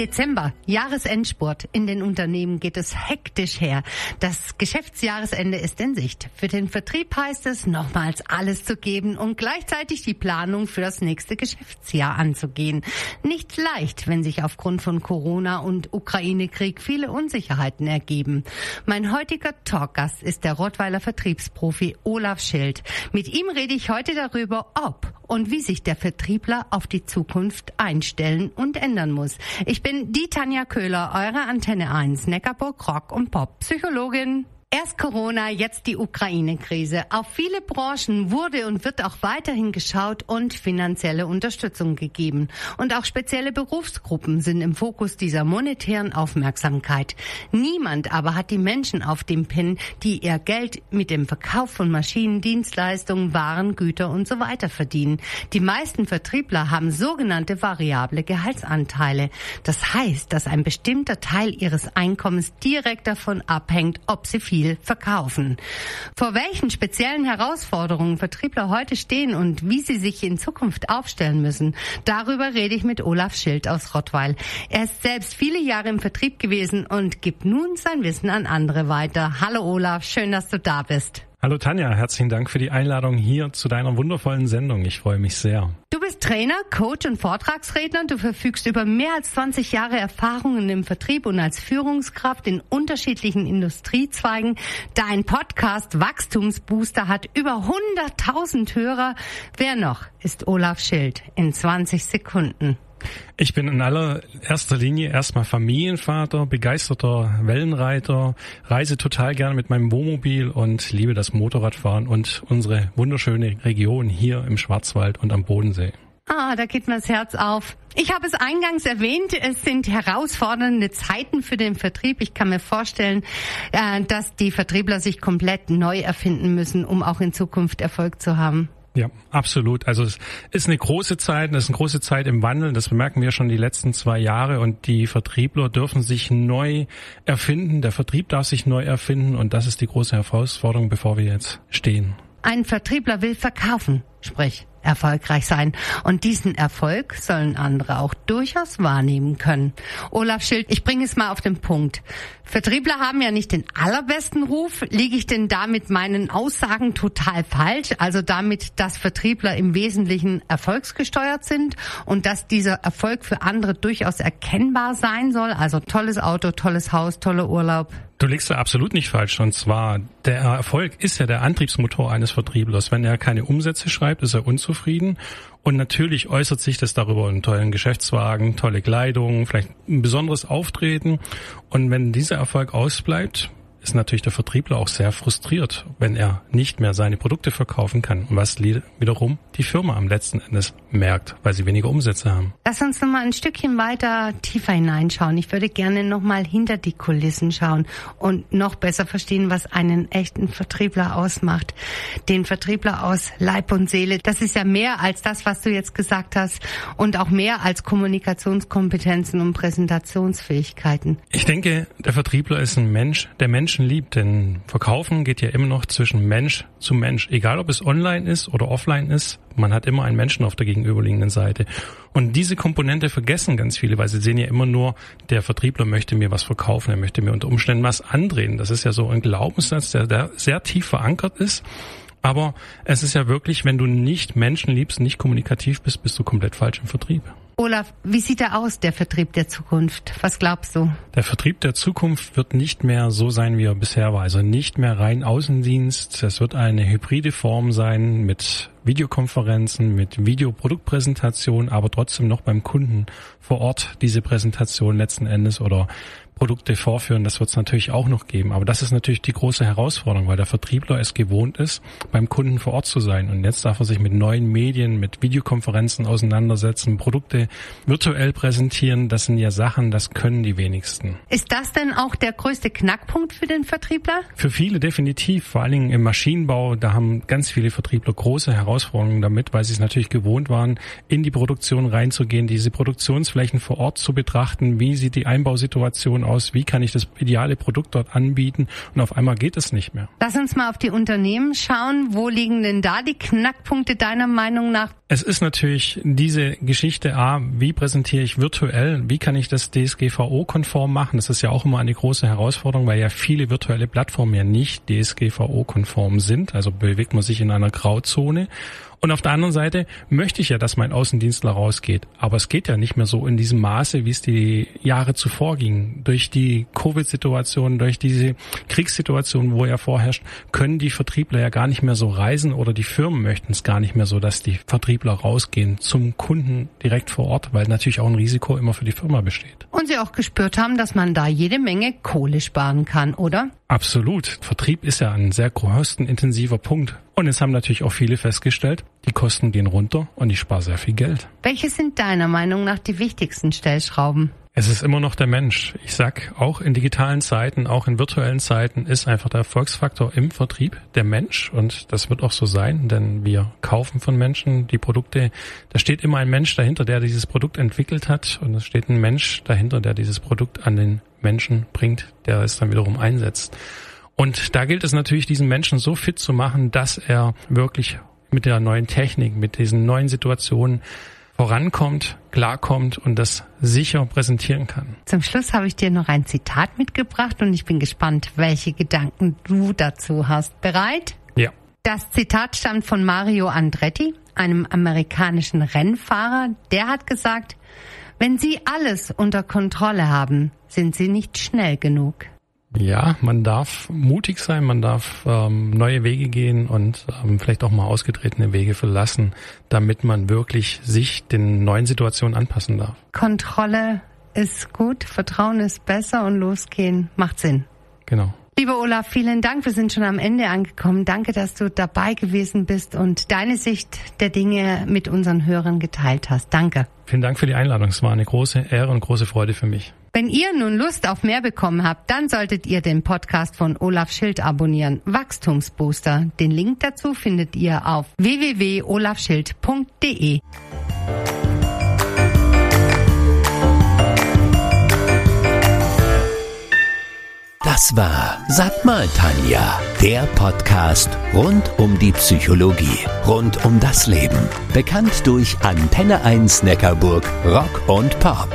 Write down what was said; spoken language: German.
Dezember, Jahresendsport. In den Unternehmen geht es hektisch her. Das Geschäftsjahresende ist in Sicht. Für den Vertrieb heißt es, nochmals alles zu geben und gleichzeitig die Planung für das nächste Geschäftsjahr anzugehen. Nicht leicht, wenn sich aufgrund von Corona und Ukraine-Krieg viele Unsicherheiten ergeben. Mein heutiger Talkgast ist der Rottweiler Vertriebsprofi Olaf Schild. Mit ihm rede ich heute darüber, ob und wie sich der Vertriebler auf die Zukunft einstellen und ändern muss. Ich bin die Tanja Köhler, eure Antenne 1, Neckarburg Rock und Pop Psychologin. Erst Corona, jetzt die Ukraine-Krise. Auf viele Branchen wurde und wird auch weiterhin geschaut und finanzielle Unterstützung gegeben. Und auch spezielle Berufsgruppen sind im Fokus dieser monetären Aufmerksamkeit. Niemand aber hat die Menschen auf dem Pin, die ihr Geld mit dem Verkauf von Maschinen, Dienstleistungen, Waren, Güter und so weiter verdienen. Die meisten Vertriebler haben sogenannte variable Gehaltsanteile. Das heißt, dass ein bestimmter Teil ihres Einkommens direkt davon abhängt, ob sie viel viel verkaufen. Vor welchen speziellen Herausforderungen Vertriebler heute stehen und wie sie sich in Zukunft aufstellen müssen, darüber rede ich mit Olaf Schild aus Rottweil. Er ist selbst viele Jahre im Vertrieb gewesen und gibt nun sein Wissen an andere weiter. Hallo Olaf, schön, dass du da bist. Hallo Tanja, herzlichen Dank für die Einladung hier zu deiner wundervollen Sendung. Ich freue mich sehr. Du bist Trainer, Coach und Vortragsredner. Du verfügst über mehr als 20 Jahre Erfahrungen im Vertrieb und als Führungskraft in unterschiedlichen Industriezweigen. Dein Podcast Wachstumsbooster hat über 100.000 Hörer. Wer noch ist Olaf Schild in 20 Sekunden? Ich bin in allererster Linie erstmal Familienvater, begeisterter Wellenreiter, reise total gerne mit meinem Wohnmobil und liebe das Motorradfahren und unsere wunderschöne Region hier im Schwarzwald und am Bodensee. Ah, da geht mir das Herz auf. Ich habe es eingangs erwähnt, es sind herausfordernde Zeiten für den Vertrieb. Ich kann mir vorstellen, äh, dass die Vertriebler sich komplett neu erfinden müssen, um auch in Zukunft Erfolg zu haben. Ja, absolut. Also es ist eine große Zeit, es ist eine große Zeit im Wandel, das bemerken wir schon die letzten zwei Jahre und die Vertriebler dürfen sich neu erfinden, der Vertrieb darf sich neu erfinden und das ist die große Herausforderung, bevor wir jetzt stehen. Ein Vertriebler will verkaufen, sprich erfolgreich sein. Und diesen Erfolg sollen andere auch durchaus wahrnehmen können. Olaf Schild, ich bringe es mal auf den Punkt. Vertriebler haben ja nicht den allerbesten Ruf. Liege ich denn da mit meinen Aussagen total falsch? Also damit, dass Vertriebler im Wesentlichen erfolgsgesteuert sind und dass dieser Erfolg für andere durchaus erkennbar sein soll? Also tolles Auto, tolles Haus, toller Urlaub. Du liegst da absolut nicht falsch. Und zwar, der Erfolg ist ja der Antriebsmotor eines Vertrieblers. Wenn er keine Umsätze schreibt, ist er unzufrieden. Und natürlich äußert sich das darüber einen tollen Geschäftswagen, tolle Kleidung, vielleicht ein besonderes Auftreten. Und wenn dieser Erfolg ausbleibt, ist natürlich der Vertriebler auch sehr frustriert, wenn er nicht mehr seine Produkte verkaufen kann, was wiederum die Firma am letzten Endes merkt, weil sie weniger Umsätze haben. Lass uns noch mal ein Stückchen weiter tiefer hineinschauen. Ich würde gerne noch mal hinter die Kulissen schauen und noch besser verstehen, was einen echten Vertriebler ausmacht. Den Vertriebler aus Leib und Seele. Das ist ja mehr als das, was du jetzt gesagt hast und auch mehr als Kommunikationskompetenzen und Präsentationsfähigkeiten. Ich denke, der Vertriebler ist ein Mensch, der Mensch Menschen liebt, denn Verkaufen geht ja immer noch zwischen Mensch zu Mensch. Egal ob es online ist oder offline ist, man hat immer einen Menschen auf der gegenüberliegenden Seite. Und diese Komponente vergessen ganz viele, weil sie sehen ja immer nur, der Vertriebler möchte mir was verkaufen, er möchte mir unter Umständen was andrehen. Das ist ja so ein Glaubenssatz, der, der sehr tief verankert ist. Aber es ist ja wirklich, wenn du nicht Menschen liebst, nicht kommunikativ bist, bist du komplett falsch im Vertrieb. Olaf, wie sieht er aus, der Vertrieb der Zukunft? Was glaubst du? Der Vertrieb der Zukunft wird nicht mehr so sein, wie er bisher war. Also nicht mehr rein Außendienst. Es wird eine hybride Form sein mit Videokonferenzen, mit Videoproduktpräsentation, aber trotzdem noch beim Kunden vor Ort diese Präsentation letzten Endes oder Produkte vorführen, das wird es natürlich auch noch geben. Aber das ist natürlich die große Herausforderung, weil der Vertriebler es gewohnt ist, beim Kunden vor Ort zu sein. Und jetzt darf er sich mit neuen Medien, mit Videokonferenzen auseinandersetzen, Produkte virtuell präsentieren. Das sind ja Sachen, das können die wenigsten. Ist das denn auch der größte Knackpunkt für den Vertriebler? Für viele definitiv, vor allen Dingen im Maschinenbau. Da haben ganz viele Vertriebler große Herausforderungen damit, weil sie es natürlich gewohnt waren, in die Produktion reinzugehen, diese Produktionsflächen vor Ort zu betrachten. Wie sieht die Einbausituation aus? Wie kann ich das ideale Produkt dort anbieten? Und auf einmal geht es nicht mehr. Lass uns mal auf die Unternehmen schauen. Wo liegen denn da die Knackpunkte deiner Meinung nach? Es ist natürlich diese Geschichte, A, wie präsentiere ich virtuell, wie kann ich das DSGVO-konform machen? Das ist ja auch immer eine große Herausforderung, weil ja viele virtuelle Plattformen ja nicht DSGVO-konform sind. Also bewegt man sich in einer Grauzone. Und auf der anderen Seite möchte ich ja, dass mein Außendienstler rausgeht. Aber es geht ja nicht mehr so in diesem Maße, wie es die Jahre zuvor ging. Durch die Covid-Situation, durch diese Kriegssituation, wo er vorherrscht, können die Vertriebler ja gar nicht mehr so reisen oder die Firmen möchten es gar nicht mehr so, dass die Vertriebler rausgehen zum Kunden direkt vor Ort, weil natürlich auch ein Risiko immer für die Firma besteht. Und Sie auch gespürt haben, dass man da jede Menge Kohle sparen kann, oder? Absolut. Vertrieb ist ja ein sehr kostenintensiver Punkt. Und es haben natürlich auch viele festgestellt, die Kosten gehen runter und ich spare sehr viel Geld. Welche sind deiner Meinung nach die wichtigsten Stellschrauben? Es ist immer noch der Mensch. Ich sag, auch in digitalen Zeiten, auch in virtuellen Zeiten ist einfach der Erfolgsfaktor im Vertrieb der Mensch und das wird auch so sein, denn wir kaufen von Menschen die Produkte. Da steht immer ein Mensch dahinter, der dieses Produkt entwickelt hat und es steht ein Mensch dahinter, der dieses Produkt an den Menschen bringt, der es dann wiederum einsetzt. Und da gilt es natürlich, diesen Menschen so fit zu machen, dass er wirklich mit der neuen Technik, mit diesen neuen Situationen vorankommt, klarkommt und das sicher präsentieren kann. Zum Schluss habe ich dir noch ein Zitat mitgebracht und ich bin gespannt, welche Gedanken du dazu hast. Bereit? Ja. Das Zitat stammt von Mario Andretti, einem amerikanischen Rennfahrer. Der hat gesagt, wenn Sie alles unter Kontrolle haben, sind Sie nicht schnell genug. Ja, man darf mutig sein, man darf ähm, neue Wege gehen und ähm, vielleicht auch mal ausgetretene Wege verlassen, damit man wirklich sich den neuen Situationen anpassen darf. Kontrolle ist gut, Vertrauen ist besser und losgehen macht Sinn. Genau. Lieber Olaf, vielen Dank. Wir sind schon am Ende angekommen. Danke, dass du dabei gewesen bist und deine Sicht der Dinge mit unseren Hörern geteilt hast. Danke. Vielen Dank für die Einladung. Es war eine große Ehre und große Freude für mich. Wenn ihr nun Lust auf mehr bekommen habt, dann solltet ihr den Podcast von Olaf Schild abonnieren. Wachstumsbooster. Den Link dazu findet ihr auf www.olafschild.de. Das war Sag mal Tanja, der Podcast rund um die Psychologie, rund um das Leben. Bekannt durch Antenne 1 Neckarburg, Rock und Pop.